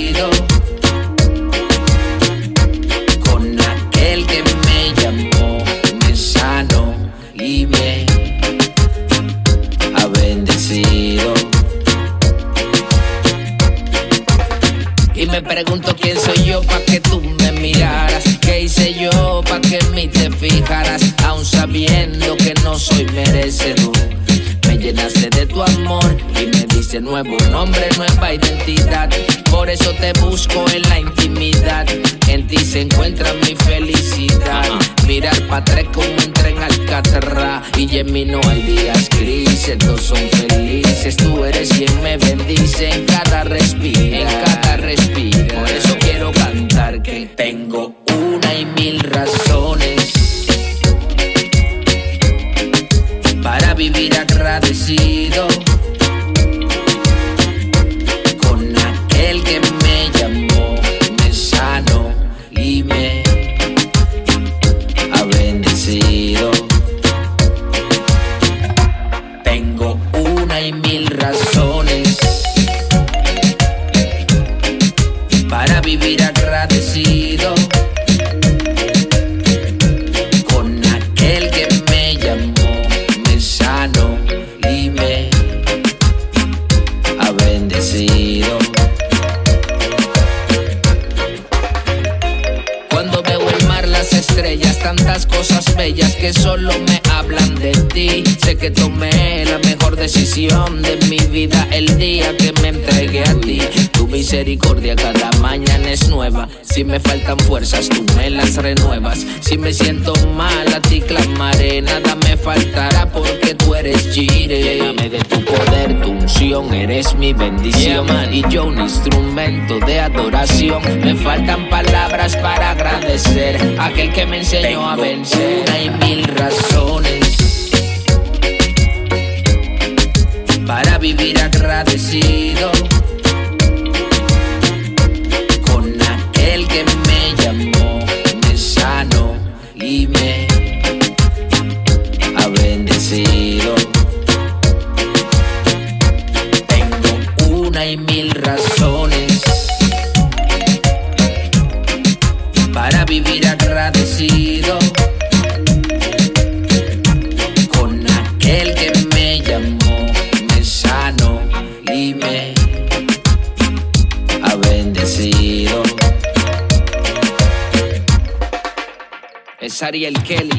soy merecedor. Me llenaste de tu amor y me diste nuevo nombre, nueva identidad. Por eso te busco en la intimidad. En ti se encuentra mi felicidad. Mirar pa' atrás como entré en Alcatraz. Y en mí no hay días grises, todos son felices. Tú eres quien me bendice en cada respiro. En cada respiro. Por eso quiero cantar que tengo una y mil razones vivir agradecido con aquel que me llamó, me sanó y me ha bendecido. Tengo una y mil razones para vivir agradecido Si me siento mal, a ti clamaré. Nada me faltará porque tú eres Jire. Lléname de tu poder, tu unción, eres mi bendición. Y yo un instrumento de adoración. Me faltan palabras para agradecer a aquel que me enseñó a vencer. Una y mil razones Ariel Kelly,